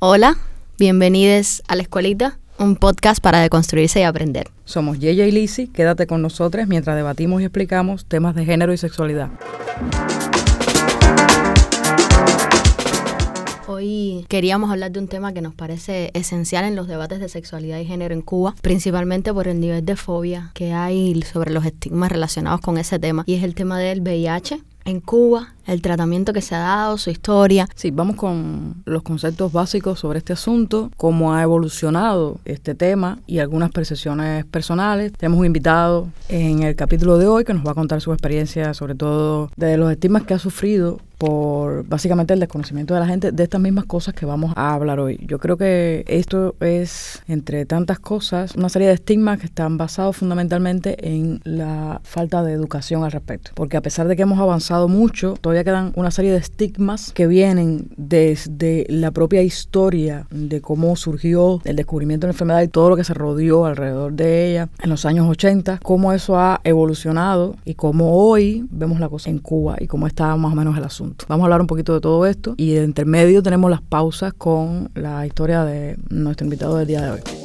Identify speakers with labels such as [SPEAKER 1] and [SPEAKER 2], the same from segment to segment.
[SPEAKER 1] Hola, bienvenidos a la escuelita, un podcast para deconstruirse y aprender.
[SPEAKER 2] Somos Yeya y Lizzy, quédate con nosotros mientras debatimos y explicamos temas de género y sexualidad.
[SPEAKER 1] Hoy queríamos hablar de un tema que nos parece esencial en los debates de sexualidad y género en Cuba, principalmente por el nivel de fobia que hay sobre los estigmas relacionados con ese tema, y es el tema del VIH en Cuba, el tratamiento que se ha dado, su historia.
[SPEAKER 2] Sí, vamos con los conceptos básicos sobre este asunto, cómo ha evolucionado este tema y algunas percepciones personales. Tenemos un invitado en el capítulo de hoy que nos va a contar su experiencia, sobre todo de los estigmas que ha sufrido por básicamente el desconocimiento de la gente de estas mismas cosas que vamos a hablar hoy. Yo creo que esto es, entre tantas cosas, una serie de estigmas que están basados fundamentalmente en la falta de educación al respecto. Porque a pesar de que hemos avanzado mucho, todavía quedan una serie de estigmas que vienen desde la propia historia de cómo surgió el descubrimiento de la enfermedad y todo lo que se rodeó alrededor de ella en los años 80, cómo eso ha evolucionado y cómo hoy vemos la cosa en Cuba y cómo está más o menos el asunto. Vamos a hablar un poquito de todo esto y de intermedio tenemos las pausas con la historia de nuestro invitado del día de hoy.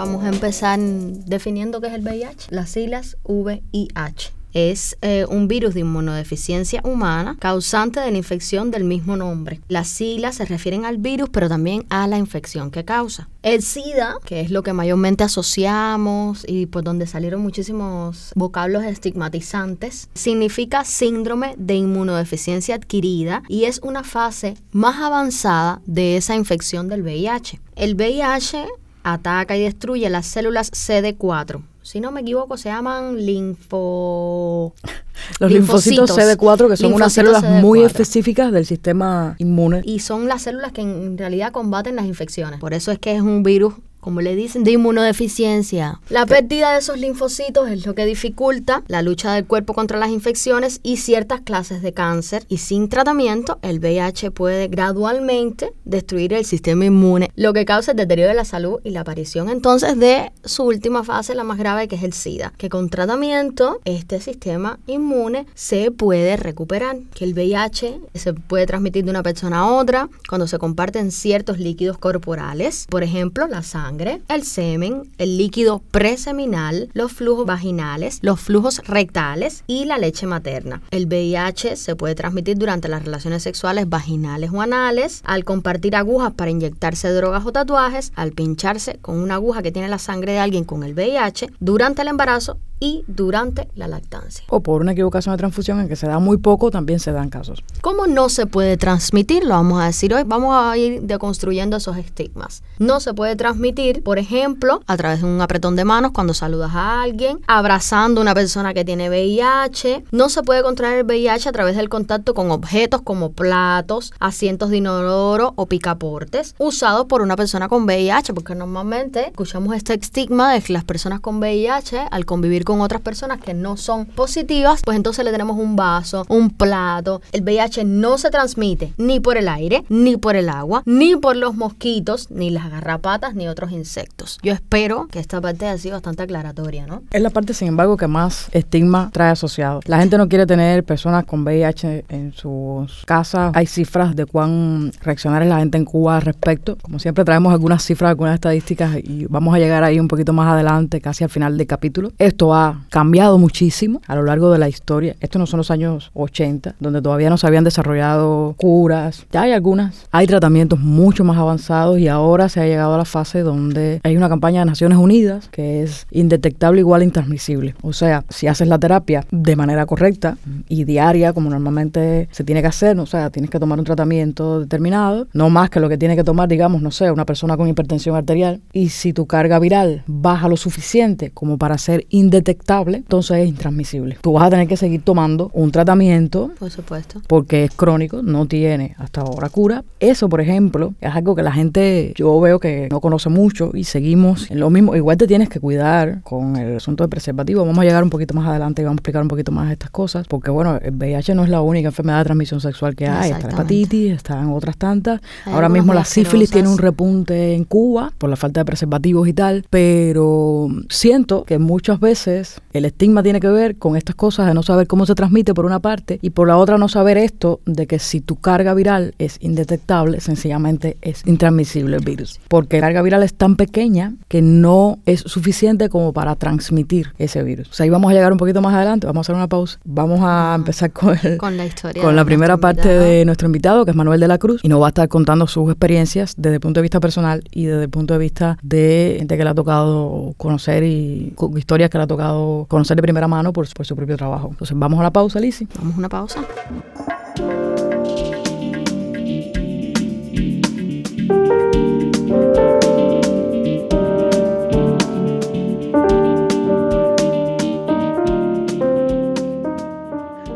[SPEAKER 1] Vamos a empezar definiendo qué es el VIH. Las siglas VIH es eh, un virus de inmunodeficiencia humana causante de la infección del mismo nombre. Las siglas se refieren al virus, pero también a la infección que causa. El SIDA, que es lo que mayormente asociamos y por donde salieron muchísimos vocablos estigmatizantes, significa síndrome de inmunodeficiencia adquirida y es una fase más avanzada de esa infección del VIH. El VIH ataca y destruye las células CD4 si no me equivoco, se llaman linfo...
[SPEAKER 2] Los linfocitos, CD4, que son unas células muy específicas del sistema inmune.
[SPEAKER 1] Y son las células que en realidad combaten las infecciones. Por eso es que es un virus como le dicen, de inmunodeficiencia. La pérdida de esos linfocitos es lo que dificulta la lucha del cuerpo contra las infecciones y ciertas clases de cáncer. Y sin tratamiento, el VIH puede gradualmente destruir el sistema inmune, lo que causa el deterioro de la salud y la aparición entonces de su última fase, la más grave, que es el SIDA. Que con tratamiento, este sistema inmune se puede recuperar. Que el VIH se puede transmitir de una persona a otra cuando se comparten ciertos líquidos corporales, por ejemplo, la sangre el semen, el líquido preseminal, los flujos vaginales, los flujos rectales y la leche materna. El VIH se puede transmitir durante las relaciones sexuales vaginales o anales, al compartir agujas para inyectarse drogas o tatuajes, al pincharse con una aguja que tiene la sangre de alguien con el VIH, durante el embarazo y durante la lactancia.
[SPEAKER 2] O por una equivocación de transfusión en que se da muy poco, también se dan casos.
[SPEAKER 1] ¿Cómo no se puede transmitir? Lo vamos a decir hoy. Vamos a ir deconstruyendo esos estigmas. No se puede transmitir, por ejemplo, a través de un apretón de manos cuando saludas a alguien, abrazando a una persona que tiene VIH. No se puede contraer el VIH a través del contacto con objetos como platos, asientos de inodoro o picaportes usados por una persona con VIH, porque normalmente escuchamos este estigma de que las personas con VIH al convivir con con otras personas que no son positivas, pues entonces le tenemos un vaso, un plato. El VIH no se transmite ni por el aire, ni por el agua, ni por los mosquitos, ni las garrapatas, ni otros insectos. Yo espero que esta parte haya sido bastante aclaratoria, ¿no?
[SPEAKER 2] Es la parte, sin embargo, que más estigma trae asociado. La gente no quiere tener personas con VIH en sus casas. Hay cifras de cuán reaccionar es la gente en Cuba al respecto. Como siempre traemos algunas cifras, algunas estadísticas y vamos a llegar ahí un poquito más adelante, casi al final del capítulo. Esto va cambiado muchísimo a lo largo de la historia. Estos no son los años 80, donde todavía no se habían desarrollado curas. Ya hay algunas. Hay tratamientos mucho más avanzados y ahora se ha llegado a la fase donde hay una campaña de Naciones Unidas que es indetectable igual intransmisible. O sea, si haces la terapia de manera correcta y diaria, como normalmente se tiene que hacer, o sea, tienes que tomar un tratamiento determinado, no más que lo que tiene que tomar, digamos, no sé, una persona con hipertensión arterial. Y si tu carga viral baja lo suficiente como para ser indetectable, entonces es intransmisible. Tú vas a tener que seguir tomando un tratamiento.
[SPEAKER 1] Por supuesto.
[SPEAKER 2] Porque es crónico, no tiene hasta ahora cura. Eso, por ejemplo, es algo que la gente, yo veo que no conoce mucho y seguimos en lo mismo. Igual te tienes que cuidar con el asunto de preservativo. Vamos a llegar un poquito más adelante y vamos a explicar un poquito más estas cosas. Porque, bueno, el VIH no es la única enfermedad de transmisión sexual que hay. Está la hepatitis, están otras tantas. ahora mismo la sífilis tiene un repunte en Cuba por la falta de preservativos y tal. Pero siento que muchas veces el estigma tiene que ver con estas cosas de no saber cómo se transmite por una parte y por la otra no saber esto de que si tu carga viral es indetectable, sencillamente es intransmisible el virus. Porque la carga viral es tan pequeña que no es suficiente como para transmitir ese virus. O sea, ahí vamos a llegar un poquito más adelante, vamos a hacer una pausa. Vamos a empezar con,
[SPEAKER 1] con la historia.
[SPEAKER 2] Con la primera parte de nuestro invitado, que es Manuel de la Cruz, y nos va a estar contando sus experiencias desde el punto de vista personal y desde el punto de vista de gente que le ha tocado conocer y historias que le ha tocado conocer de primera mano por, por su propio trabajo. Entonces, vamos a la pausa, Lizzie.
[SPEAKER 1] Vamos a una pausa.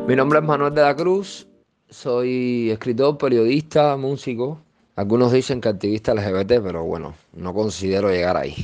[SPEAKER 3] Mi nombre es Manuel de la Cruz, soy escritor, periodista, músico. Algunos dicen que activista LGBT, pero bueno, no considero llegar ahí.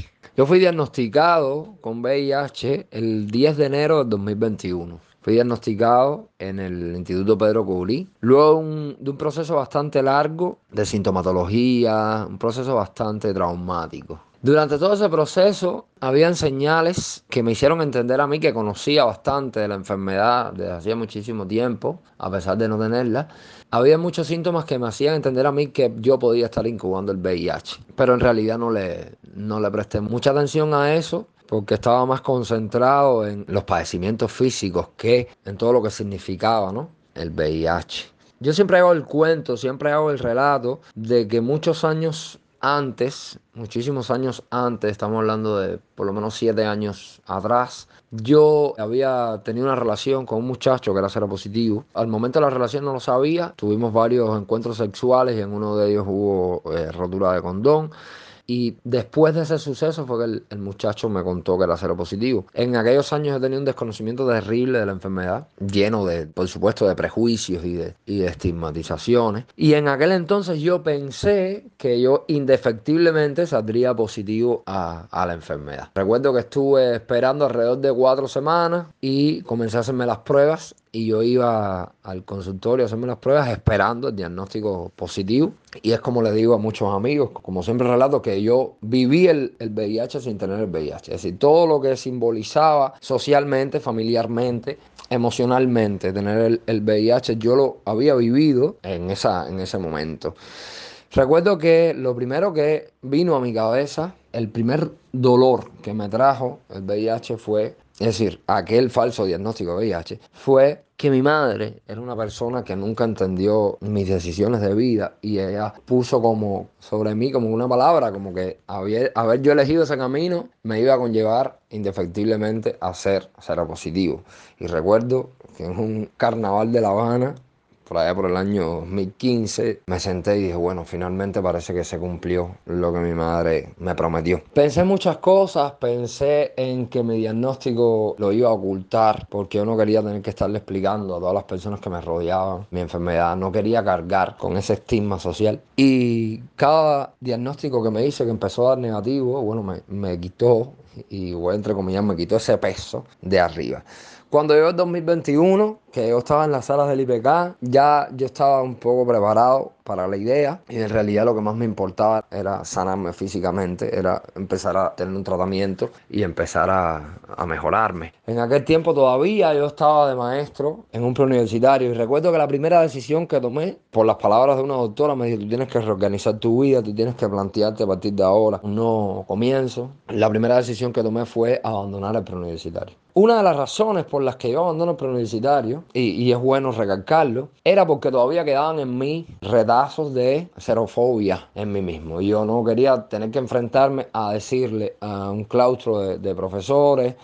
[SPEAKER 3] Yo fui diagnosticado con VIH el 10 de enero del 2021. Fui diagnosticado en el Instituto Pedro Cubrí. Luego de un proceso bastante largo de sintomatología, un proceso bastante traumático. Durante todo ese proceso habían señales que me hicieron entender a mí que conocía bastante de la enfermedad desde hacía muchísimo tiempo, a pesar de no tenerla. Había muchos síntomas que me hacían entender a mí que yo podía estar incubando el VIH, pero en realidad no le, no le presté mucha atención a eso porque estaba más concentrado en los padecimientos físicos que en todo lo que significaba ¿no? el VIH. Yo siempre hago el cuento, siempre hago el relato de que muchos años antes, muchísimos años antes, estamos hablando de por lo menos siete años atrás, yo había tenido una relación con un muchacho que era positivo. Al momento de la relación no lo sabía, tuvimos varios encuentros sexuales y en uno de ellos hubo eh, rotura de condón. Y después de ese suceso fue que el, muchacho me contó que era cero positivo. En aquellos años he tenido un desconocimiento terrible de la enfermedad, lleno de, por supuesto, de prejuicios y de, y de estigmatizaciones. Y en aquel entonces yo pensé que yo indefectiblemente saldría positivo a, a la enfermedad. Recuerdo que estuve esperando alrededor de cuatro semanas y comencé a hacerme las pruebas y yo iba al consultorio a hacerme las pruebas esperando el diagnóstico positivo. Y es como le digo a muchos amigos, como siempre relato, que yo viví el, el, VIH sin tener el VIH. Es decir, todo lo que simbolizaba socialmente, familiarmente, emocionalmente, tener el, el VIH, yo lo había vivido en, esa, en ese momento. Recuerdo que lo primero que vino a mi cabeza, el primer dolor que me trajo el VIH fue es decir, aquel falso diagnóstico de VIH, fue que mi madre era una persona que nunca entendió mis decisiones de vida y ella puso como sobre mí como una palabra, como que haber, haber yo elegido ese camino me iba a conllevar indefectiblemente a ser positivo. Y recuerdo que en un carnaval de La Habana por allá por el año 2015, me senté y dije, bueno, finalmente parece que se cumplió lo que mi madre me prometió. Pensé muchas cosas, pensé en que mi diagnóstico lo iba a ocultar porque yo no quería tener que estarle explicando a todas las personas que me rodeaban mi enfermedad, no quería cargar con ese estigma social. Y cada diagnóstico que me hice que empezó a dar negativo, bueno, me, me quitó, y entre comillas, me quitó ese peso de arriba. Cuando llegó el 2021, que yo estaba en las salas del IPK, ya yo estaba un poco preparado para la idea y en realidad lo que más me importaba era sanarme físicamente, era empezar a tener un tratamiento y empezar a, a mejorarme. En aquel tiempo todavía yo estaba de maestro en un preuniversitario y recuerdo que la primera decisión que tomé, por las palabras de una doctora, me dijo, tú tienes que reorganizar tu vida, tú tienes que plantearte a partir de ahora un nuevo comienzo. La primera decisión que tomé fue abandonar el preuniversitario. Una de las razones por las que yo abandono el preuniversitario, y, es bueno recalcarlo, era porque todavía quedaban en mí retazos de xerofobia en mí mismo. Yo no quería tener que enfrentarme a decirle a un claustro de, de profesores,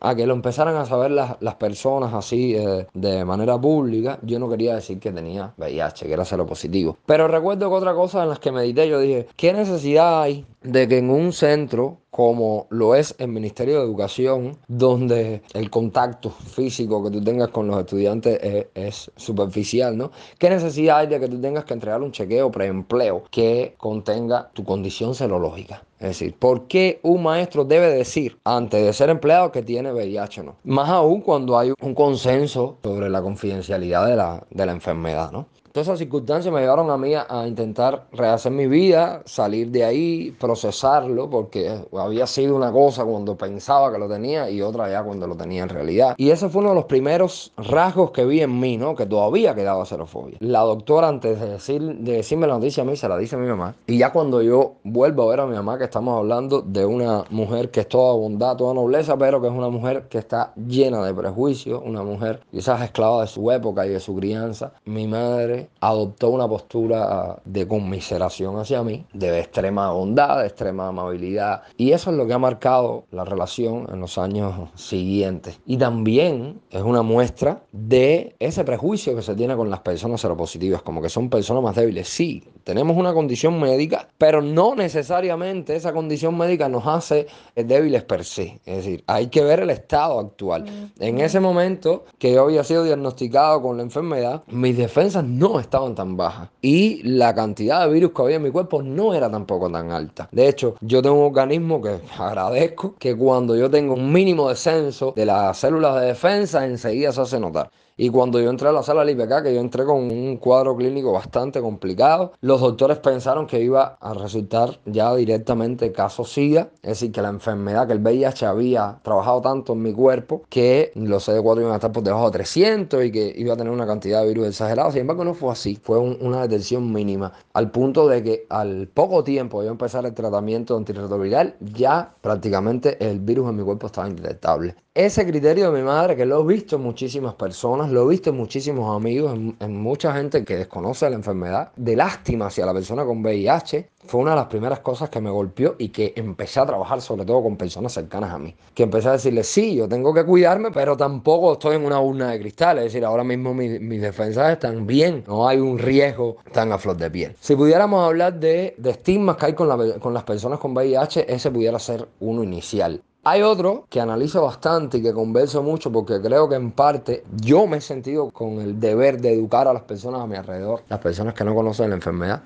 [SPEAKER 3] a que lo empezaran a saber las, las personas así eh, de manera pública, yo no quería decir que tenía VIH, que era cero positivo. Pero recuerdo que otra cosa en las que medité, yo dije, ¿qué necesidad hay de que en un centro como lo es el Ministerio de Educación, donde el contacto físico que tú tengas con los estudiantes es, superficial, ¿no? ¿Qué necesidad hay de que tú tengas que entregar un chequeo preempleo que contenga tu condición serológica? Es decir, ¿por qué un maestro debe decir antes de ser empleado que tiene VIH o no? Más aún cuando hay un consenso sobre la confidencialidad de la, de la enfermedad, ¿no? Todas esas circunstancias me llevaron a mí a, a intentar rehacer mi vida, salir de ahí, procesarlo, porque había sido una cosa cuando pensaba que lo tenía y otra ya cuando lo tenía en realidad. Y ese fue uno de los primeros rasgos que vi en mí, ¿no? Que todavía quedaba xerofobia. La doctora, antes de, decir, de decirme la noticia a mí, se la dice a mi mamá. Y ya cuando yo vuelvo a ver a mi mamá, que estamos hablando de una mujer que es toda bondad, toda nobleza, pero que es una mujer que está llena de prejuicios, una mujer quizás esclava de su época y de su crianza, mi madre adoptó una postura de conmiseración hacia mí, de extrema bondad, de extrema amabilidad. Y eso es lo que ha marcado la relación en los años siguientes. Y también es una muestra de ese prejuicio que se tiene con las personas seropositivas, como que son personas más débiles. Sí, tenemos una condición médica, pero no necesariamente esa condición médica nos hace débiles per se. Es decir, hay que ver el estado actual. En ese momento que yo había sido diagnosticado con la enfermedad, mis defensas no estaban tan bajas y la cantidad de virus que había en mi cuerpo no era tampoco tan alta. De hecho, yo tengo un organismo que agradezco que cuando yo tengo un mínimo descenso de las células de defensa, enseguida se hace notar. Y cuando yo entré a la sala del IPK, que yo entré con un cuadro clínico bastante complicado, los doctores pensaron que iba a resultar ya directamente caso SIDA, es decir, que la enfermedad, que el VIH había trabajado tanto en mi cuerpo que los CD4 iban a estar por debajo de 300 y que iba a tener una cantidad de virus exagerada. Sin embargo, no fue así, fue una detención mínima, al punto de que al poco tiempo de empezar el tratamiento antirretroviral, ya prácticamente el virus en mi cuerpo estaba indetectable. Ese criterio de mi madre, que lo he visto en muchísimas personas, lo he visto en muchísimos amigos, en, mucha gente que desconoce la enfermedad, de lástima hacia la persona con VIH, fue una de las primeras cosas que me golpeó y que empecé a trabajar sobre todo con personas cercanas a mí. Que empecé a decirle, sí, yo tengo que cuidarme, pero tampoco estoy en una urna de cristal. Es decir, ahora mismo mis, defensas están bien, no hay un riesgo tan a flor de piel. Si pudiéramos hablar de, de estigmas que hay con, con las personas con VIH, ese pudiera ser uno inicial. Hay otro que analizo bastante y que converso mucho porque creo que en parte yo me he sentido con el deber de educar a las personas a mi alrededor, las personas que no conocen la enfermedad.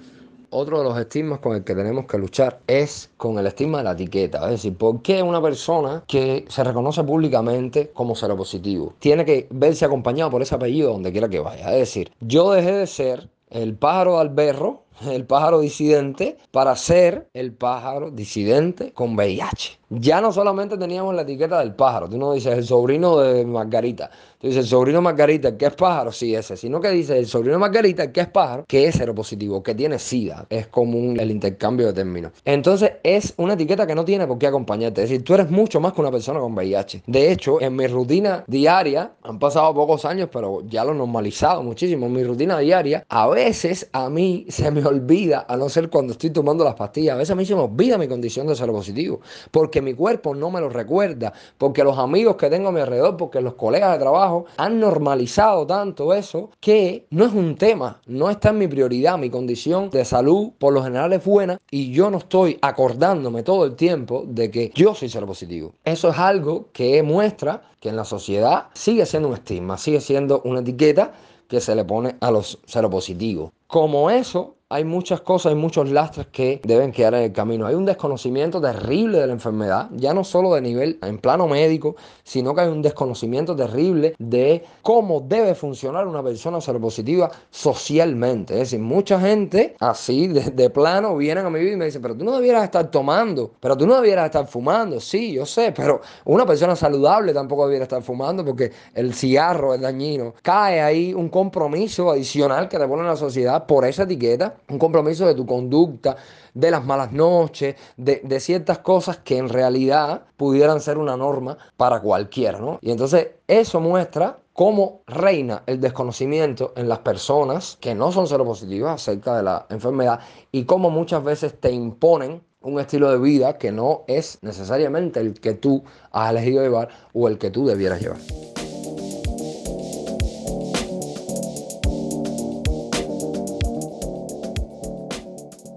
[SPEAKER 3] Otro de los estigmas con el que tenemos que luchar es con el estigma de la etiqueta. Es decir, ¿por qué una persona que se reconoce públicamente como seropositivo tiene que verse acompañado por ese apellido donde quiera que vaya? Es decir, yo dejé de ser el pájaro de alberro el pájaro disidente para ser el pájaro disidente con VIH. Ya no solamente teníamos la etiqueta del pájaro, tú no dices el sobrino de Margarita, tú dices el sobrino Margarita, que es pájaro, sí, ese, sino que dice el sobrino Margarita, que es pájaro, que es seropositivo, que tiene SIDA, es común el intercambio de términos. Entonces es una etiqueta que no tiene por qué acompañarte, es decir, tú eres mucho más que una persona con VIH. De hecho, en mi rutina diaria, han pasado pocos años, pero ya lo he normalizado muchísimo, en mi rutina diaria, a veces a mí se me olvida, a no ser cuando estoy tomando las pastillas, a veces a mí se me olvida mi condición de seropositivo, porque mi cuerpo no me lo recuerda, porque los amigos que tengo a mi alrededor, porque los colegas de trabajo han normalizado tanto eso que no es un tema, no está en mi prioridad, mi condición de salud por lo general es buena y yo no estoy acordándome todo el tiempo de que yo soy positivo. Eso es algo que muestra que en la sociedad sigue siendo un estigma, sigue siendo una etiqueta que se le pone a los seropositivos. Como eso, hay muchas cosas, hay muchos lastres que deben quedar en el camino. Hay un desconocimiento terrible de la enfermedad, ya no solo de nivel en plano médico, sino que hay un desconocimiento terrible de cómo debe funcionar una persona seropositiva socialmente. Es decir, mucha gente así de, plano vienen a mi vida y me dicen, pero tú no debieras estar tomando, pero tú no debieras estar fumando. Sí, yo sé, pero una persona saludable tampoco debiera estar fumando porque el cigarro es dañino. Cae ahí un compromiso adicional que te pone la sociedad por esa etiqueta un compromiso de tu conducta, de las malas noches, de, ciertas cosas que en realidad pudieran ser una norma para cualquiera, ¿no? Y entonces eso muestra cómo reina el desconocimiento en las personas que no son seropositivas acerca de la enfermedad y cómo muchas veces te imponen un estilo de vida que no es necesariamente el que tú has elegido llevar o el que tú debieras llevar.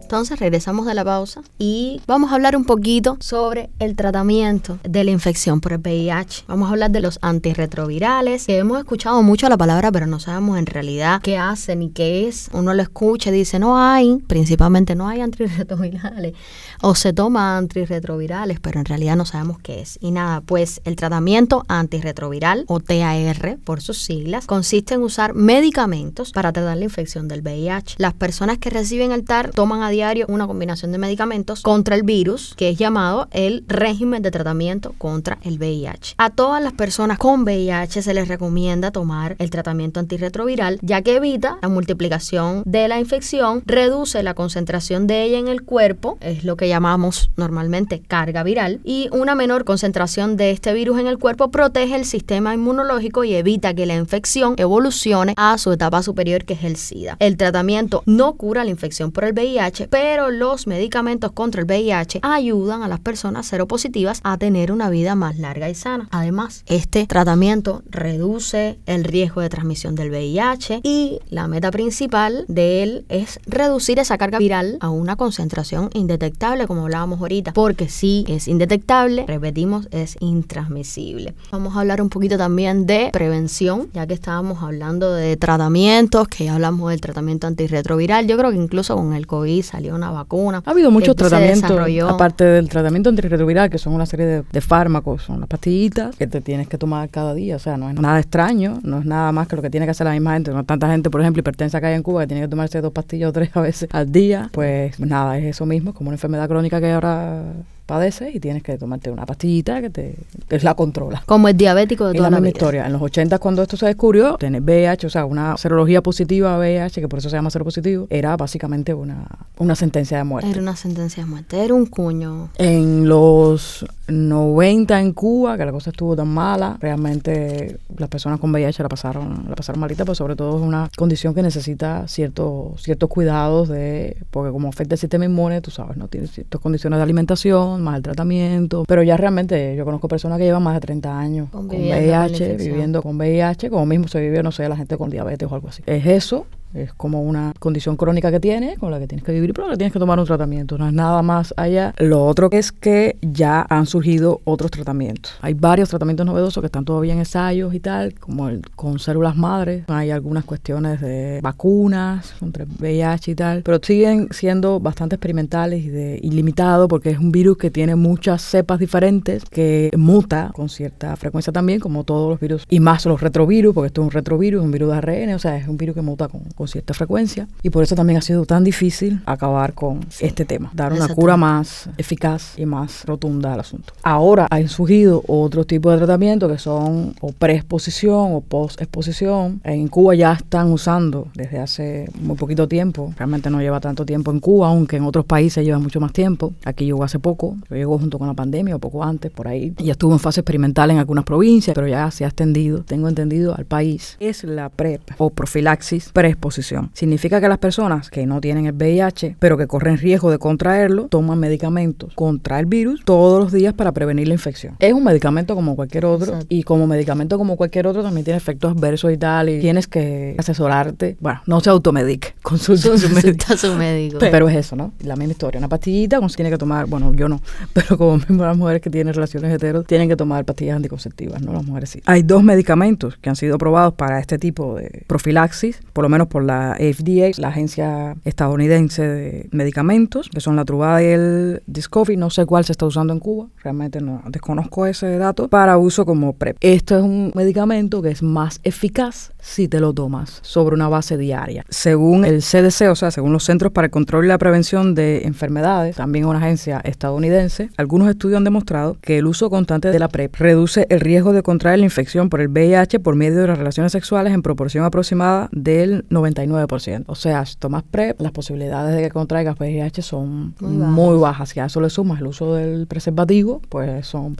[SPEAKER 1] Entonces regresamos de la pausa y vamos a hablar un poquito sobre el tratamiento de la infección por el VIH. Vamos a hablar de los antirretrovirales, que hemos escuchado mucho la palabra, pero no sabemos en realidad qué hacen y qué es. Uno lo escucha y dice, no hay, principalmente no hay antirretrovirales, o se toma antirretrovirales, pero en realidad no sabemos qué es. Y nada, pues el tratamiento antirretroviral, o TAR por sus siglas, consiste en usar medicamentos para tratar la infección del VIH. Las personas que reciben el TAR toman a una combinación de medicamentos contra el virus, que es llamado el régimen de tratamiento contra el VIH. A todas las personas con VIH se les recomienda tomar el tratamiento antirretroviral, ya que evita la multiplicación de la infección, reduce la concentración de ella en el cuerpo, es lo que llamamos normalmente carga viral, y una menor concentración de este virus en el cuerpo protege el sistema inmunológico y evita que la infección evolucione a su etapa superior, que es el SIDA. El tratamiento no cura la infección por el VIH, pero los medicamentos contra el VIH ayudan a las personas seropositivas a tener una vida más larga y sana. Además, este tratamiento reduce el riesgo de transmisión del VIH y la meta principal de él es reducir esa carga viral a una concentración indetectable, como hablábamos ahorita, porque si es indetectable, repetimos, es intransmisible. Vamos a hablar un poquito también de prevención, ya que estábamos hablando de tratamientos, que ya hablamos del tratamiento antirretroviral. Yo creo que incluso con el COVID salió una vacuna.
[SPEAKER 2] Ha habido muchos tratamientos, aparte del tratamiento antirretroviral, que son una serie de, de fármacos, son las pastillitas que te tienes que tomar cada día. O sea, no es nada extraño, no es nada más que lo que tiene que hacer la misma gente. No tanta gente, por ejemplo, hipertensa que hay en Cuba, que tiene que tomarse dos pastillas o tres a veces al día. Pues nada, es eso mismo, como una enfermedad crónica que ahora padeces y tienes que tomarte una pastillita que te que la controla.
[SPEAKER 1] Como el diabético de
[SPEAKER 2] Es
[SPEAKER 1] toda
[SPEAKER 2] la
[SPEAKER 1] la
[SPEAKER 2] misma
[SPEAKER 1] vida.
[SPEAKER 2] historia. En los 80 cuando esto se descubrió, tener VIH, o sea, una serología positiva a VIH, que por eso se llama seropositivo, era básicamente una, una sentencia de muerte.
[SPEAKER 1] Era una sentencia de muerte, era un cuño.
[SPEAKER 2] En los 90 en Cuba, que la cosa estuvo tan mala, realmente las personas con VIH la pasaron, la pasaron malita, pues sobre todo es una condición que necesita ciertos ciertos cuidados de, porque como afecta el sistema inmune, tú sabes, no tiene ciertas condiciones de alimentación, más el tratamiento, pero ya realmente yo conozco personas que llevan más de 30 años con VIH, viviendo con VIH, como mismo se vive, no sé, la gente con diabetes o algo así. Es eso, es como una condición crónica que tienes, con la que tienes que vivir, pero que tienes que tomar un tratamiento. No es nada más allá. Lo otro es que ya han surgido otros tratamientos. Hay varios tratamientos novedosos que están todavía en ensayos y tal, como el con células madres. Hay algunas cuestiones de vacunas contra el VIH y tal, pero siguen siendo bastante experimentales y, de, y limitados porque es un virus que tiene muchas cepas diferentes, que muta con cierta frecuencia también, como todos los virus, y más los retrovirus, porque esto es un retrovirus, un virus de ARN, o sea, es un virus que muta con, con cierta frecuencia. Y por eso también ha sido tan difícil acabar con este tema, dar una cura más eficaz y más rotunda al asunto. Ahora han surgido otros tipos de tratamientos que son o preexposición o postexposición. En Cuba ya están usando desde hace muy poquito tiempo, realmente no lleva tanto tiempo en Cuba, aunque en otros países lleva mucho más tiempo. Aquí llegó hace poco, llegó junto con la pandemia o poco antes, por ahí. Ya estuvo en fase experimental en algunas provincias, pero ya se ha extendido, tengo entendido, al país. Es la PrEP o profilaxis preexposición. Significa que las personas que no tienen el VIH, pero que corren riesgo de contraerlo, toman medicamentos contra el virus todos los días para prevenir la infección. Es un medicamento como cualquier otro
[SPEAKER 1] Exacto.
[SPEAKER 2] y como medicamento como cualquier otro también tiene efectos adversos y tal y tienes que asesorarte. Bueno, no se automedique, consulta a su médico.
[SPEAKER 1] Consulta a su médico.
[SPEAKER 2] Pero es eso, ¿no? La misma historia. Una pastillita, se tiene que tomar, bueno, yo no, pero como mismo las mujeres que tienen relaciones heteros tienen que tomar pastillas anticonceptivas, ¿no? Las mujeres sí. Hay dos medicamentos que han sido aprobados para este tipo de profilaxis, por lo menos por la FDA, la agencia estadounidense de medicamentos, que son la Truvada y el Discovery. No sé cuál se está usando en Cuba, realmente no desconozco ese dato, para uso como PrEP. Esto es un medicamento que es más eficaz si te lo tomas sobre una base diaria. Según el CDC, o sea, según los Centros para el Control y la Prevención de Enfermedades, también una agencia estadounidense, algunos estudios han demostrado que el uso constante de la PrEP reduce el riesgo de contraer la infección por el VIH por medio de las relaciones sexuales en proporción aproximada del 99%. O sea, si tomas PrEP, las posibilidades de que contraigas VIH son
[SPEAKER 1] Muy
[SPEAKER 2] muy
[SPEAKER 1] bajas.
[SPEAKER 2] Si a eso le sumas el uso del preservativo, pues son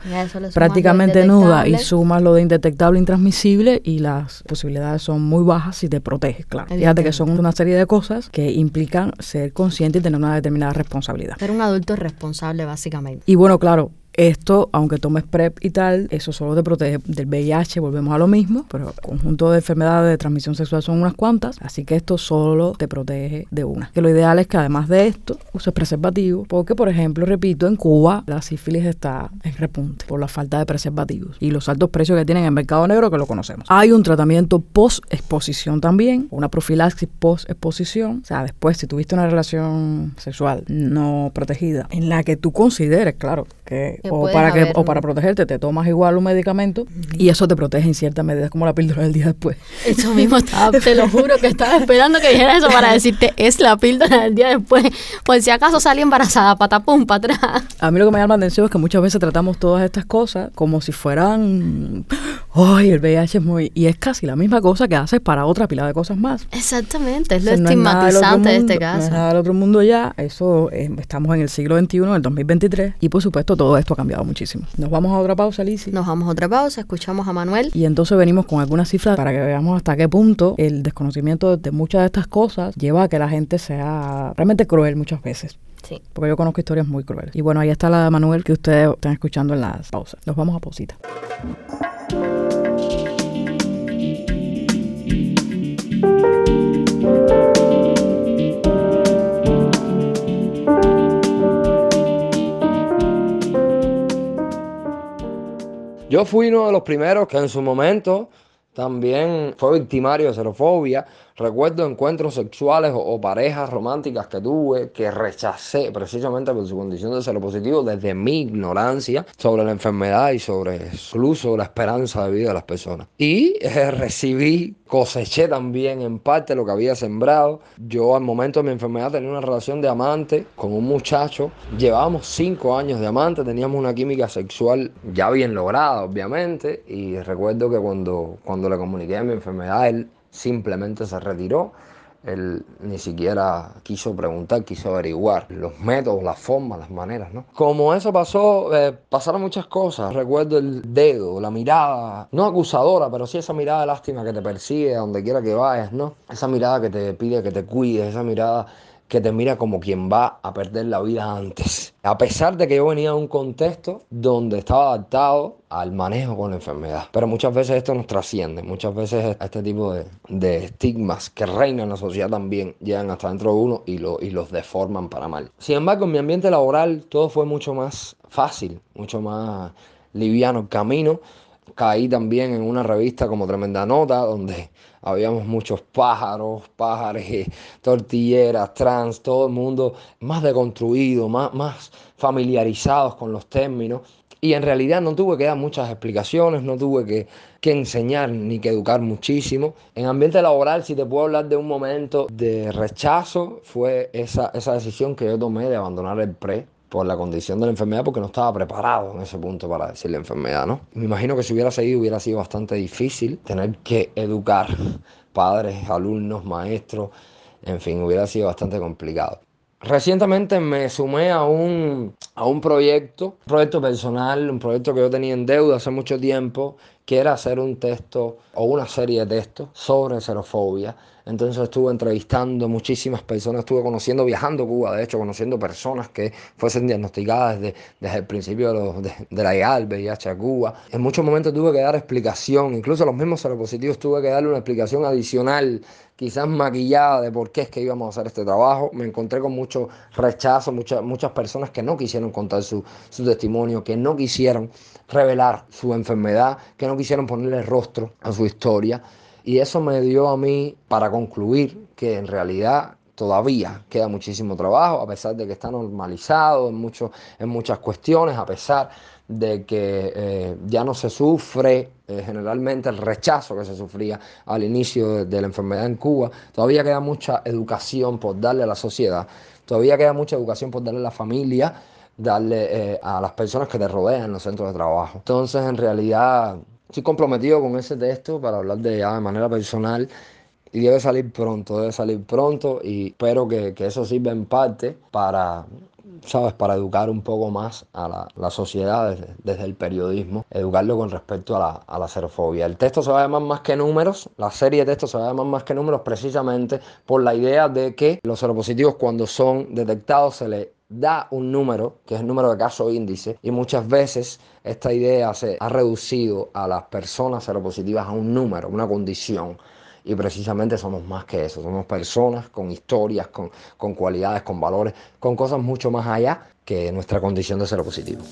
[SPEAKER 2] prácticamente
[SPEAKER 1] lo
[SPEAKER 2] nuda y sumas lo de indetectable, intransmisible y las posibilidades son muy bajas si te proteges, claro. Fíjate que son una serie de cosas que implican ser consciente y tener una determinada responsabilidad.
[SPEAKER 1] Ser un adulto responsable, básicamente.
[SPEAKER 2] Y bueno, claro, Esto, aunque tomes PrEP y tal, eso solo te protege del VIH, volvemos a lo mismo, pero el conjunto de enfermedades de transmisión sexual son unas cuantas, así que esto solo te protege de una. Que lo ideal es que además de esto, uses preservativo, porque por ejemplo, repito, en Cuba la sífilis está en repunte por la falta de preservativos y los altos precios que tienen en el mercado negro que lo conocemos. Hay un tratamiento post-exposición también, una profilaxis post-exposición, o sea, después si tuviste una relación sexual no protegida, en la que tú consideres, claro, que, o para que o para protegerte te tomas igual un medicamento y eso te protege en cierta medida, como la píldora del día después.
[SPEAKER 1] Eso mismo estaba, te lo juro que estaba esperando que dijera eso para decirte es la píldora del día después, por si acaso salí embarazada, patapum, para atrás.
[SPEAKER 2] A mí lo que me llama la atención es que muchas veces tratamos todas estas cosas como si fueran, ay, el VIH es muy y es casi la misma cosa que haces para otra pila de cosas más.
[SPEAKER 1] Exactamente, es lo estigmatizante de este caso.
[SPEAKER 2] No es nada del otro mundo ya, eso eh, estamos en el siglo XXI, en el 2023 y por supuesto todo esto ha cambiado muchísimo. Nos vamos a otra pausa, Lizzie.
[SPEAKER 1] Nos vamos a otra pausa, escuchamos a Manuel.
[SPEAKER 2] Y entonces venimos con algunas cifras para que veamos hasta qué punto el desconocimiento de muchas de estas cosas lleva a que la gente sea realmente cruel muchas veces.
[SPEAKER 1] Sí.
[SPEAKER 2] Porque yo conozco historias muy crueles. Y bueno, ahí está la de Manuel que ustedes están escuchando en las pausas. Nos vamos a pausita.
[SPEAKER 3] Yo fui uno de los primeros que en su momento también fue victimario de xerofobia. Recuerdo encuentros sexuales o, parejas románticas que tuve que rechacé precisamente por su condición de seropositivo desde mi ignorancia sobre la enfermedad y sobre incluso la esperanza de vida de las personas. Y eh, recibí, coseché también en parte lo que había sembrado. Yo al momento de mi enfermedad tenía una relación de amante con un muchacho. Llevábamos cinco años de amante, teníamos una química sexual ya bien lograda, obviamente. Y recuerdo que cuando, cuando le comuniqué mi enfermedad, él simplemente se retiró. Él ni siquiera quiso preguntar, quiso averiguar los métodos, las formas, las maneras, ¿no? Como eso pasó, eh, pasaron muchas cosas. Recuerdo el dedo, la mirada, no acusadora, pero sí esa mirada de lástima que te persigue a donde quiera que vayas, ¿no? Esa mirada que te pide que te cuides, esa mirada que te mira como quien va a perder la vida antes. A pesar de que yo venía de un contexto donde estaba adaptado al manejo con la enfermedad. Pero muchas veces esto nos trasciende, muchas veces este tipo de, de estigmas que reinan en la sociedad también llegan hasta dentro de uno y, lo, y los deforman para mal. Sin embargo, en mi ambiente laboral todo fue mucho más fácil, mucho más liviano el camino. Caí también en una revista como Tremenda Nota, donde habíamos muchos pájaros, pájaros, tortilleras, trans, todo el mundo más deconstruido, más, más familiarizados con los términos. Y en realidad no tuve que dar muchas explicaciones, no tuve que, que, enseñar ni que educar muchísimo. En ambiente laboral, si te puedo hablar de un momento de rechazo, fue esa, esa decisión que yo tomé de abandonar el pre por la condición de la enfermedad, porque no estaba preparado en ese punto para decir la enfermedad, ¿no? Me imagino que si hubiera seguido hubiera sido bastante difícil tener que educar padres, alumnos, maestros, en fin, hubiera sido bastante complicado. Recientemente me sumé a un, a un proyecto, un proyecto personal, un proyecto que yo tenía en deuda hace mucho tiempo, que era hacer un texto o una serie de textos sobre xerofobia. Entonces estuve entrevistando muchísimas personas, estuve conociendo, viajando a Cuba, de hecho, conociendo personas que fuesen diagnosticadas desde, desde el principio de, los, de, de la IAL, VIH a Cuba. En muchos momentos tuve que dar explicación, incluso a los mismos seropositivos tuve que darle una explicación adicional, quizás maquillada de por qué es que íbamos a hacer este trabajo. Me encontré con mucho rechazo, muchas, muchas personas que no quisieron contar su, su testimonio, que no quisieron revelar su enfermedad, que no quisieron ponerle rostro a su historia. Y eso me dio a mí para concluir que en realidad todavía queda muchísimo trabajo, a pesar de que está normalizado en, en muchas cuestiones, a pesar de que eh, ya no se sufre eh, generalmente el rechazo que se sufría al inicio de la enfermedad en Cuba, todavía queda mucha educación por darle a la sociedad, todavía queda mucha educación por darle a la familia, darle eh, a las personas que te rodean los centros de trabajo. Entonces, en realidad, estoy comprometido con ese texto para hablar de ya de manera personal y debe salir pronto, debe salir pronto y espero que, que eso sirva en parte para, ¿sabes? Para educar un poco más a la, la sociedad desde, desde, el periodismo, educarlo con respecto a la, a la xerofobia. El texto se va a llamar Más que Números, la serie de textos se va a llamar Más que Números precisamente por la idea de que los seropositivos cuando son detectados se les da un número, que es el número de caso índice, y muchas veces esta idea se ha reducido a las personas seropositivas a un número, una condición. Y precisamente somos más que eso, somos personas con historias, con, con cualidades, con valores, con cosas mucho más allá que nuestra condición de seropositivo.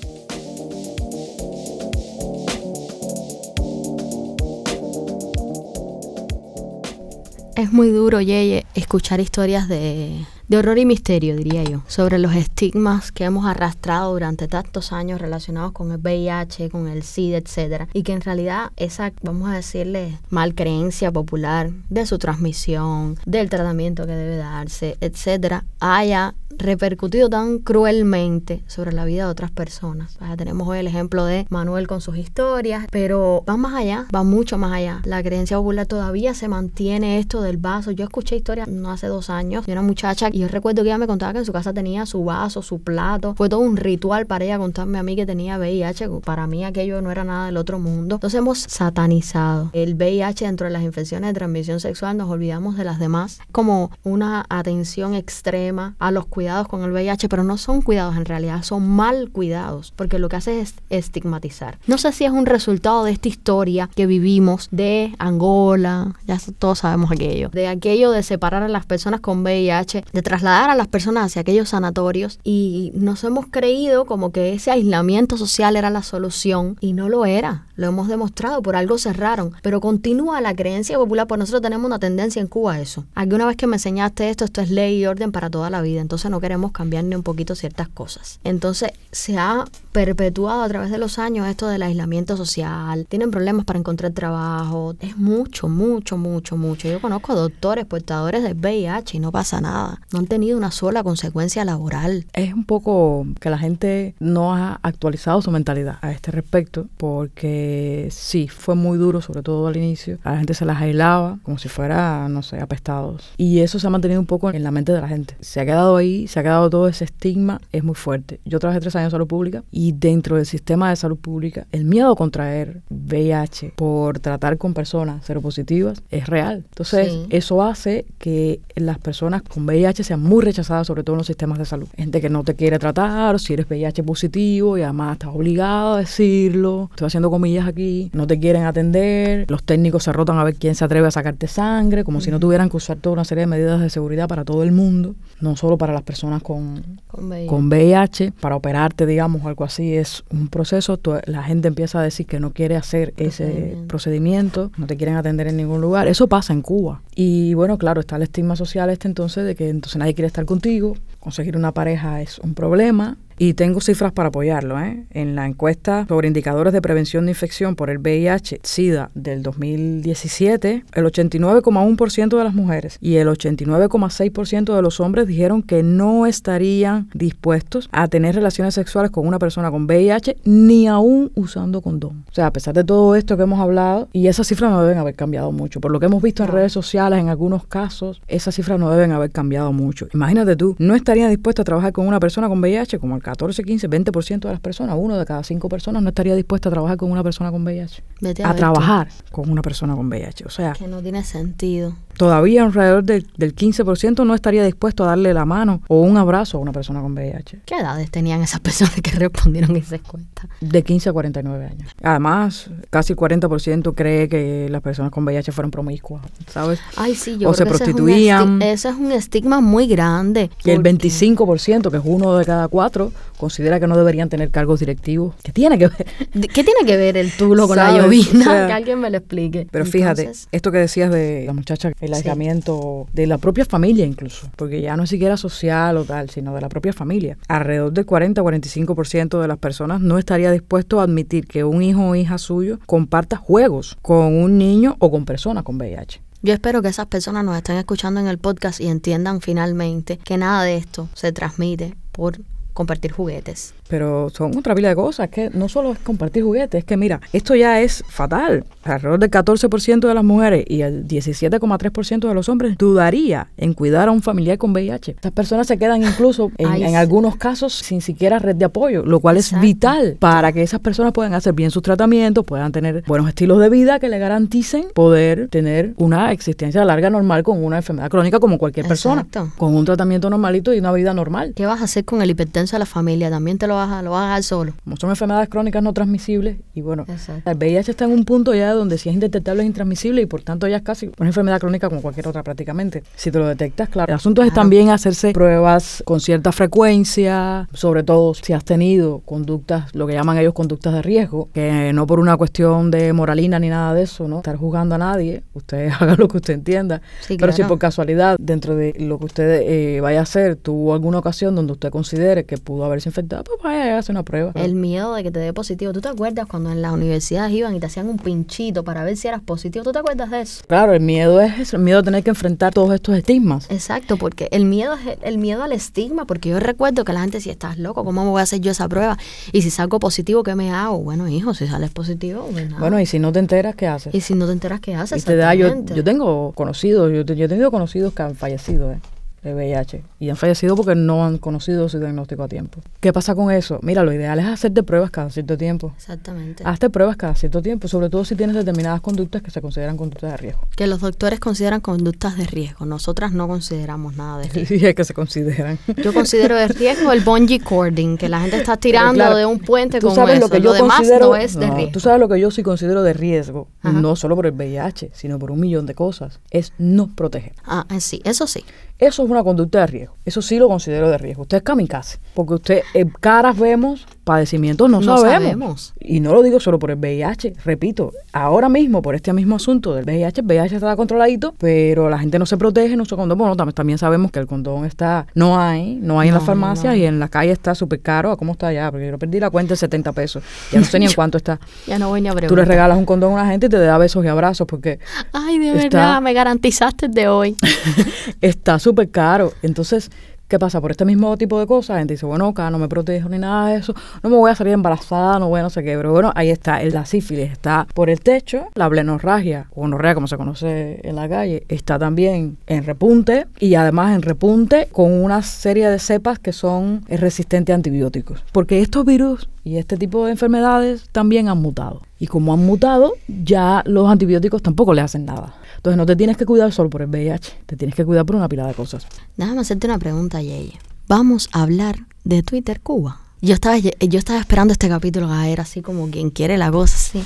[SPEAKER 1] Es muy duro, Yeye, escuchar historias de, de horror y misterio, diría yo, sobre los estigmas que hemos arrastrado durante tantos años relacionados con el VIH, con el SIDA, etcétera, y que en realidad esa, vamos a decirle, mal creencia popular de su transmisión, del tratamiento que debe darse, etcétera, haya repercutido tan cruelmente sobre la vida de otras personas. tenemos hoy el ejemplo de Manuel con sus historias, pero va más allá, va mucho más allá. La creencia popular todavía se mantiene esto del vaso. Yo escuché historias no hace dos años de una muchacha y yo recuerdo que ella me contaba que en su casa tenía su vaso, su plato. Fue todo un ritual para ella contarme a mí que tenía VIH. Para mí aquello no era nada del otro mundo. Entonces hemos satanizado el VIH dentro de las infecciones de transmisión sexual. Nos olvidamos de las demás como una atención extrema a los cuidados con el VIH, pero no son cuidados en realidad, son mal cuidados, porque lo que hace es estigmatizar. No sé si es un resultado de esta historia que vivimos de Angola, ya todos sabemos aquello, de aquello de separar a las personas con VIH, de trasladar a las personas hacia aquellos sanatorios y nos hemos creído como que ese aislamiento social era la solución y no lo era. Lo hemos demostrado, por algo cerraron, pero continúa la creencia popular, pues nosotros tenemos una tendencia en Cuba a eso. Alguna vez que me enseñaste esto, esto es ley y orden para toda la vida, entonces no queremos cambiar ni un poquito ciertas cosas. Entonces se ha perpetuado a través de los años esto del aislamiento social, tienen problemas para encontrar trabajo, es mucho, mucho, mucho, mucho. Yo conozco doctores portadores de VIH y no pasa nada, han tenido una sola consecuencia laboral.
[SPEAKER 2] Es un poco que la gente no ha actualizado su mentalidad a este respecto, porque sí, fue muy duro, sobre todo al inicio, a la gente se las aislaba como si fuera, no sé, apestados. Y eso se ha mantenido un poco en la mente de la gente. Se ha quedado ahí, se ha quedado todo ese estigma, es muy fuerte. Yo trabajé tres años en salud pública y dentro del sistema de salud pública, el miedo a contraer VIH por tratar con personas seropositivas es real. Entonces, eso hace que las personas con VIH sean muy rechazadas, sobre todo en los sistemas de salud. Gente que no te quiere tratar, o si eres VIH positivo y además estás obligado a decirlo, estoy haciendo comillas aquí, no te quieren atender, los técnicos se rotan a ver quién se atreve a sacarte sangre, como si no tuvieran que usar toda una serie de medidas de seguridad para todo el mundo, no solo para las personas con, con, VIH. para operarte, digamos, algo así, es un proceso. La gente empieza a decir que no quiere hacer ese procedimiento, no te quieren atender en ningún lugar. Eso pasa en Cuba. Y bueno, claro, está el estigma social este entonces de que entonces nadie quiere estar contigo, conseguir una pareja es un problema, y tengo cifras para apoyarlo. ¿eh? En la encuesta sobre indicadores de prevención de infección por el VIH-Sida del 2017, el 89,1% de las mujeres y el 89,6% de los hombres dijeron que no estarían dispuestos a tener relaciones sexuales con una persona con VIH ni aún usando condón. O sea, a pesar de todo esto que hemos hablado, y esas cifras no deben haber cambiado mucho. Por lo que hemos visto en redes sociales, en algunos casos, esas cifras no deben haber cambiado mucho. Imagínate tú, no estarían dispuestos a trabajar con una persona con VIH como el 14, 15, 20% de las personas, uno de cada cinco personas no estaría dispuesta a trabajar con una persona con VIH. a, trabajar con una persona con VIH. O sea,
[SPEAKER 1] que no tiene sentido.
[SPEAKER 2] Todavía alrededor del, del 15% no estaría dispuesto a darle la mano o un abrazo a una persona con VIH.
[SPEAKER 1] ¿Qué edades tenían esas personas que respondieron esa encuesta?
[SPEAKER 2] De 15 a 49 años. Además, casi el 40% cree que las personas con VIH fueron promiscuas, ¿sabes?
[SPEAKER 1] Ay, sí, yo
[SPEAKER 2] o se prostituían.
[SPEAKER 1] Eso es, un estigma muy grande.
[SPEAKER 2] Y el 25%, que es uno de cada cuatro, considera que no deberían tener cargos directivos. ¿Qué tiene que ver?
[SPEAKER 1] ¿Qué tiene que ver el tulo con la llovina? que alguien me lo explique.
[SPEAKER 2] Pero fíjate, esto que decías de la muchacha, el aislamiento de la propia familia incluso, porque ya no es siquiera social o tal, sino de la propia familia. Alrededor del 40-45% de las personas no estaría dispuesto a admitir que un hijo o hija suyo comparta juegos con un niño o con personas con VIH.
[SPEAKER 1] Yo espero que esas personas nos estén escuchando en el podcast y entiendan finalmente que nada de esto se transmite por compartir juguetes.
[SPEAKER 2] Pero son otra pila de cosas, es que no solo es compartir juguetes, es que mira, esto ya es fatal. Alrededor del 14% de las mujeres y el 17,3% de los hombres dudaría en cuidar a un familiar con VIH. Estas personas se quedan incluso en,
[SPEAKER 1] Ay,
[SPEAKER 2] en
[SPEAKER 1] sí.
[SPEAKER 2] algunos casos sin siquiera red de apoyo, lo cual
[SPEAKER 1] Exacto.
[SPEAKER 2] es vital para que esas personas puedan hacer bien sus tratamientos, puedan tener buenos estilos de vida que le garanticen poder tener una existencia larga normal con una enfermedad crónica como cualquier persona,
[SPEAKER 1] Exacto.
[SPEAKER 2] con un tratamiento normalito y una vida normal.
[SPEAKER 1] ¿Qué vas a hacer con el hipertenso de la familia? También te lo vas a, lo vas a dejar solo.
[SPEAKER 2] Como son enfermedades crónicas no transmisibles y bueno,
[SPEAKER 1] Exacto.
[SPEAKER 2] el VIH está en un punto ya donde si es indetectable es intransmisible y por tanto ya es casi una enfermedad crónica como cualquier otra prácticamente. Si te lo detectas, claro. El asunto es
[SPEAKER 1] Claro.
[SPEAKER 2] también hacerse pruebas con cierta frecuencia, sobre todo si has tenido conductas, lo que llaman ellos conductas de riesgo, que no por una cuestión de moralina ni nada de eso, ¿no? Estar juzgando a nadie, usted haga lo que usted entienda.
[SPEAKER 1] Sí,
[SPEAKER 2] Pero si
[SPEAKER 1] claro.
[SPEAKER 2] por casualidad, dentro de lo que usted eh, vaya a hacer, tuvo alguna ocasión donde usted considere que pudo haberse infectado, pues vaya a hacer una prueba.
[SPEAKER 1] El miedo de que te dé positivo. ¿Tú te acuerdas cuando en las universidades iban y te hacían un pinchito para ver si eras positivo? ¿Tú te acuerdas de eso?
[SPEAKER 2] Claro, el miedo es eso, el miedo a tener que enfrentar todos estos estigmas.
[SPEAKER 1] Exacto, porque el miedo es el, el miedo al estigma, porque yo recuerdo que la gente si estás loco, ¿cómo me voy a hacer yo esa prueba? Y si salgo positivo, ¿qué me hago? Bueno, hijo, si sales positivo, pues nada.
[SPEAKER 2] Bueno, y si no te enteras, ¿qué haces?
[SPEAKER 1] y si no te enteras, ¿qué haces?
[SPEAKER 2] Y te da, yo, yo tengo conocidos, yo, yo he tenido conocidos que han fallecido ¿eh? De VIH y han fallecido porque no han conocido su diagnóstico a tiempo. ¿Qué pasa con eso? Mira, lo ideal es hacerte pruebas cada cierto tiempo.
[SPEAKER 1] Exactamente.
[SPEAKER 2] Hazte pruebas cada cierto tiempo, sobre todo si tienes determinadas conductas que se consideran conductas de riesgo.
[SPEAKER 1] Que los doctores consideran conductas de riesgo. Nosotras no consideramos nada de riesgo.
[SPEAKER 2] Sí, es que se consideran.
[SPEAKER 1] Yo considero de riesgo el bungee cording, que la gente está tirando
[SPEAKER 2] claro,
[SPEAKER 1] de un puente
[SPEAKER 2] tú
[SPEAKER 1] con
[SPEAKER 2] sabes
[SPEAKER 1] eso.
[SPEAKER 2] lo que yo
[SPEAKER 1] demás
[SPEAKER 2] considero,
[SPEAKER 1] no es de
[SPEAKER 2] no,
[SPEAKER 1] riesgo.
[SPEAKER 2] Tú sabes lo que yo sí considero de riesgo,
[SPEAKER 1] Ajá.
[SPEAKER 2] no solo por el VIH, sino por un millón de cosas, es no proteger.
[SPEAKER 1] Ah, eh, sí, eso sí.
[SPEAKER 2] Eso es una conducta de riesgo. Eso sí lo considero de riesgo. Usted es kamikaze. Porque usted, en caras vemos, padecimientos no,
[SPEAKER 1] No
[SPEAKER 2] sabemos.
[SPEAKER 1] sabemos.
[SPEAKER 2] Y no lo digo solo por el VIH. Repito, ahora mismo, por este mismo asunto del VIH, el VIH está controladito, pero la gente no se protege, no usa condón. Bueno, tam- también sabemos que el condón está, no hay, no hay en las farmacias
[SPEAKER 1] no.
[SPEAKER 2] y en la calle está súper caro. ¿A ¿Cómo está ya? Porque yo perdí la cuenta de 70 pesos. Ya no sé ni en cuánto está.
[SPEAKER 1] Ya no voy ni a
[SPEAKER 2] Tú le
[SPEAKER 1] preguntar.
[SPEAKER 2] regalas un condón a una gente y te da besos y abrazos porque
[SPEAKER 1] Ay, de
[SPEAKER 2] Está-
[SPEAKER 1] verdad, me garantizaste el de hoy.
[SPEAKER 2] está súper caro. Entonces, ¿qué pasa? Por este mismo tipo de cosas, gente dice, bueno, acá no me protejo ni nada de eso, no me voy a salir embarazada, no voy a no sé qué. Pero bueno, ahí está, el, la sífilis está por el techo, la blenorragia, o gonorrea como se conoce en la calle, está también en repunte y además en repunte con una serie de cepas que son resistentes a antibióticos. Porque estos virus y este tipo de enfermedades también han mutado. Y como han mutado, ya los antibióticos tampoco le hacen nada. Entonces no te tienes que cuidar solo por el VIH, te tienes que cuidar por una pila de cosas.
[SPEAKER 1] Déjame hacerte una pregunta, Yeye. Vamos a hablar de Twitter Cuba. Yo estaba, yo estaba esperando este capítulo a ver así como quien quiere la cosa, así.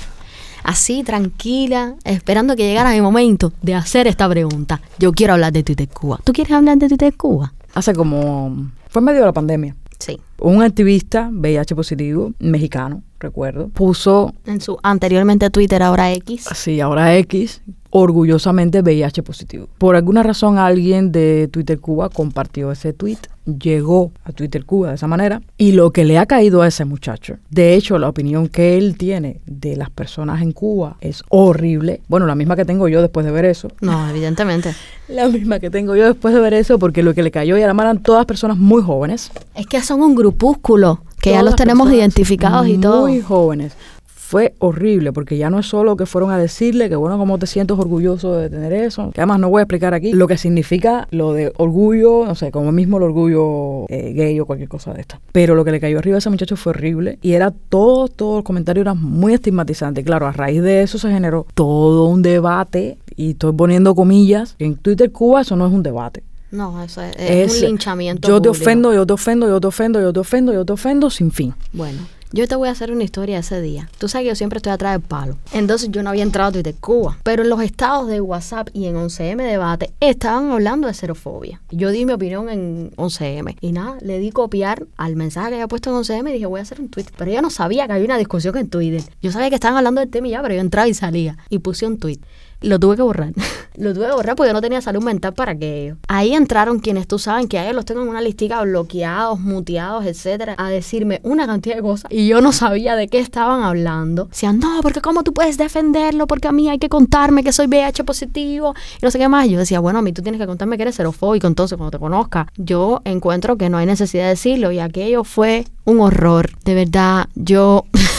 [SPEAKER 1] Así, tranquila, esperando que llegara mi momento de hacer esta pregunta. Yo quiero hablar de Twitter Cuba. ¿Tú quieres hablar de Twitter Cuba?
[SPEAKER 2] Hace como... fue en medio de la pandemia.
[SPEAKER 1] Sí.
[SPEAKER 2] Un activista VIH positivo, mexicano, recuerdo, puso,
[SPEAKER 1] En su anteriormente Twitter, ahora X.
[SPEAKER 2] así ahora X, orgullosamente VIH positivo. Por alguna razón alguien de Twitter Cuba compartió ese tweet, llegó a Twitter Cuba de esa manera y lo que le ha caído a ese muchacho, de hecho la opinión que él tiene de las personas en Cuba es horrible, bueno, la misma que tengo yo después de ver eso,
[SPEAKER 1] No, evidentemente.
[SPEAKER 2] la misma que tengo yo después de ver eso porque lo que le cayó y además eran todas personas muy jóvenes,
[SPEAKER 1] Es que son un grupúsculo que ya los tenemos identificados y todo.
[SPEAKER 2] Muy jóvenes. Fue horrible porque ya no es solo que fueron a decirle que bueno, cómo te sientes orgulloso de tener eso, que además no voy a explicar aquí lo que significa lo de orgullo, no sé, como mismo el orgullo eh, gay o cualquier cosa de esta. Pero lo que le cayó arriba a ese muchacho fue horrible y era todo, todo el comentario era muy estigmatizante. Y claro, a raíz de eso se generó todo un debate y estoy poniendo comillas. En Twitter Cuba eso no es un debate.
[SPEAKER 1] No, eso es, es un linchamiento.
[SPEAKER 2] Yo te
[SPEAKER 1] público.
[SPEAKER 2] ofendo, yo te ofendo, yo te ofendo, yo te ofendo, yo te ofendo sin fin.
[SPEAKER 1] Bueno, yo te voy a hacer una historia de ese día. Tú sabes que yo siempre estoy atrás del palo. Entonces yo no había entrado a Twitter Cuba. Pero en los estados de WhatsApp y en 11M Debate estaban hablando de xerofobia. Yo di mi opinión en 11M. Y nada, le di copiar al mensaje que había puesto en 11M y dije, voy a hacer un tweet. Pero yo no sabía que había una discusión en Twitter. Yo sabía que estaban hablando del tema y ya, pero yo entraba y salía. Y puse un tweet. Lo tuve que borrar. lo tuve que borrar porque no tenía salud mental para aquello. Ahí entraron quienes tú saben que a ellos los tengo en una listica bloqueados, muteados, etcétera, a decirme una cantidad de cosas y yo no sabía de qué estaban hablando. Decían, no, porque cómo tú puedes defenderlo, porque a mí hay que contarme que soy VIH positivo y no sé qué más. Yo decía, bueno, a mí tú tienes que contarme que eres serofóbico, entonces cuando te conozca, yo encuentro que no hay necesidad de decirlo y aquello fue un horror. De verdad, yo...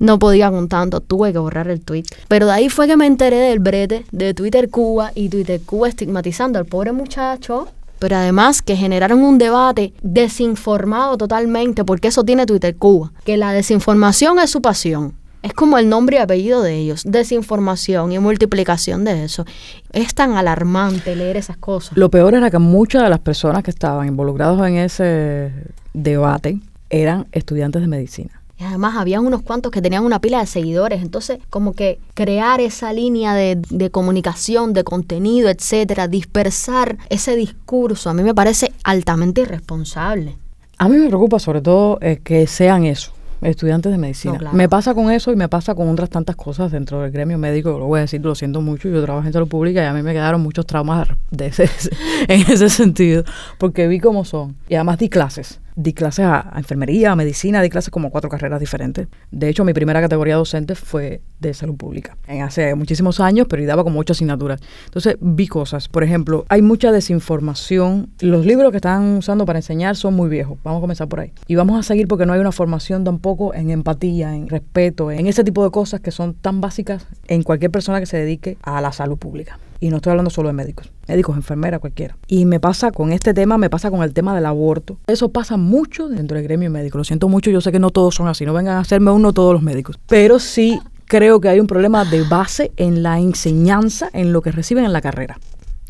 [SPEAKER 1] no podía con tanto, tuve que borrar el tweet. Pero de ahí fue que me enteré del brete de Twitter Cuba y Twitter Cuba estigmatizando al pobre muchacho. Pero además que generaron un debate desinformado totalmente, porque eso tiene Twitter Cuba, que la desinformación es su pasión. Es como el nombre y apellido de ellos, desinformación y multiplicación de eso. Es tan alarmante leer esas cosas.
[SPEAKER 2] Lo peor era que muchas de las personas que estaban involucradas en ese debate eran estudiantes de medicina.
[SPEAKER 1] Y además había unos cuantos que tenían una pila de seguidores. Entonces, como que crear esa línea de, de, comunicación, de contenido, etcétera, dispersar ese discurso, a mí me parece altamente irresponsable.
[SPEAKER 2] A mí me preocupa sobre todo eh, que sean eso, estudiantes de medicina.
[SPEAKER 1] No, claro.
[SPEAKER 2] Me pasa con eso y me pasa con otras tantas cosas dentro del gremio médico. Lo voy a decir, lo siento mucho. Yo trabajo en salud pública y a mí me quedaron muchos traumas de ese, en ese sentido, porque vi cómo son. Y además di clases di clases a, enfermería, a medicina, di clases como cuatro carreras diferentes. De hecho, mi primera categoría docente fue de salud pública, hace muchísimos años, pero daba como ocho asignaturas. Entonces, vi cosas. Por ejemplo, hay mucha desinformación. Los libros que están usando para enseñar son muy viejos. Vamos a comenzar por ahí. Y vamos a seguir porque no hay una formación tampoco en empatía, en respeto, en ese tipo de cosas que son tan básicas en cualquier persona que se dedique a la salud pública. Y no estoy hablando solo de médicos, médicos, enfermeras, cualquiera. Y me pasa con este tema, me pasa con el tema del aborto. Eso pasa mucho dentro del gremio médico. Lo siento mucho, yo sé que no todos son así, no vengan a hacerme uno todos los médicos. Pero sí creo que hay un problema de base en la enseñanza, en lo que reciben en la carrera.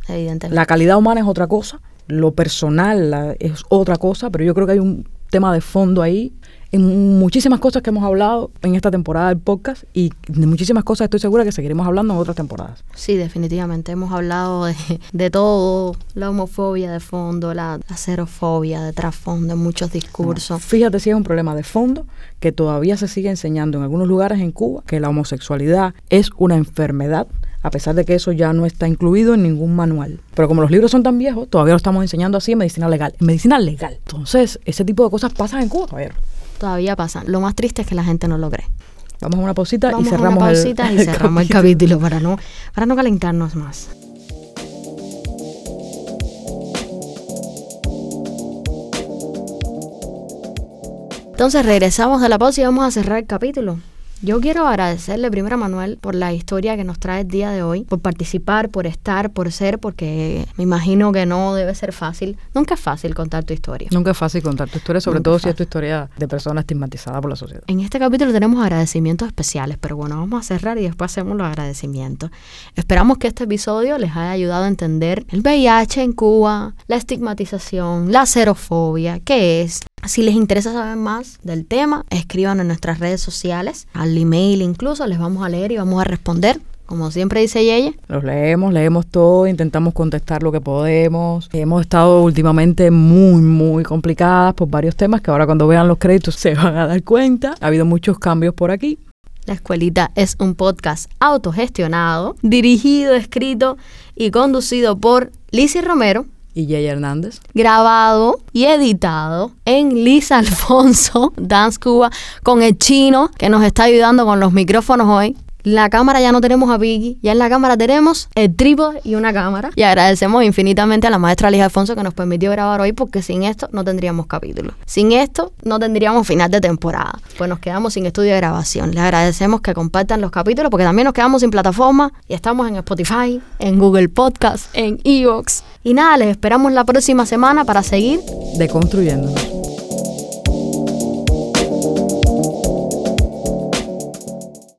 [SPEAKER 1] Evidentemente.
[SPEAKER 2] La calidad humana es otra cosa, lo personal es otra cosa, pero yo creo que hay un tema de fondo ahí en muchísimas cosas que hemos hablado en esta temporada del podcast y de muchísimas cosas estoy segura que seguiremos hablando en otras temporadas.
[SPEAKER 1] Sí, definitivamente. Hemos hablado de, de todo, la homofobia de fondo, la acerofobia de trasfondo, muchos discursos.
[SPEAKER 2] No, fíjate si es un problema de fondo que todavía se sigue enseñando en algunos lugares en Cuba que la homosexualidad es una enfermedad a pesar de que eso ya no está incluido en ningún manual. Pero como los libros son tan viejos, todavía lo estamos enseñando así en medicina legal. En medicina legal. Entonces, ese tipo de cosas pasan en Cuba, caballero
[SPEAKER 1] todavía pasan. Lo más triste es que la gente no lo cree.
[SPEAKER 2] Vamos a una pausita
[SPEAKER 1] Vamos
[SPEAKER 2] y cerramos
[SPEAKER 1] a una pausita
[SPEAKER 2] el,
[SPEAKER 1] y cerramos el capítulo para no, para no calentarnos más. Entonces regresamos de la pausa y vamos a cerrar el capítulo. Yo quiero agradecerle primero a Manuel por la historia que nos trae el día de hoy, por participar, por estar, por ser, porque me imagino que no debe ser fácil. Nunca es fácil contar tu historia.
[SPEAKER 2] Nunca es fácil contar tu historia, sobre Nunca todo si es tu historia de persona estigmatizada por la sociedad.
[SPEAKER 1] En este capítulo tenemos agradecimientos especiales, pero bueno, vamos a cerrar y después hacemos los agradecimientos. Esperamos que este episodio les haya ayudado a entender el VIH en Cuba, la estigmatización, la xerofobia, qué es, si les interesa saber más del tema, escriban en nuestras redes sociales, al email incluso, les vamos a leer y vamos a responder. Como siempre dice Yeye.
[SPEAKER 2] Los leemos, leemos todo, intentamos contestar lo que podemos. Hemos estado últimamente muy, muy complicadas por varios temas que ahora cuando vean los créditos se van a dar cuenta. Ha habido muchos cambios por aquí.
[SPEAKER 1] La Escuelita es un podcast autogestionado, dirigido, escrito y conducido por Lizzie Romero,
[SPEAKER 2] y Jay Hernández.
[SPEAKER 1] Grabado y editado en Lisa Alfonso Dance Cuba con el chino que nos está ayudando con los micrófonos hoy. La cámara ya no tenemos a Vicky, ya en la cámara tenemos el trípode y una cámara. Y agradecemos infinitamente a la maestra Lisa Alfonso que nos permitió grabar hoy porque sin esto no tendríamos capítulo. Sin esto no tendríamos final de temporada. Pues nos quedamos sin estudio de grabación. Les agradecemos que compartan los capítulos porque también nos quedamos sin plataforma y estamos en Spotify, en Google Podcast, en Evox. Y nada, les esperamos la próxima semana para seguir
[SPEAKER 2] deconstruyéndonos.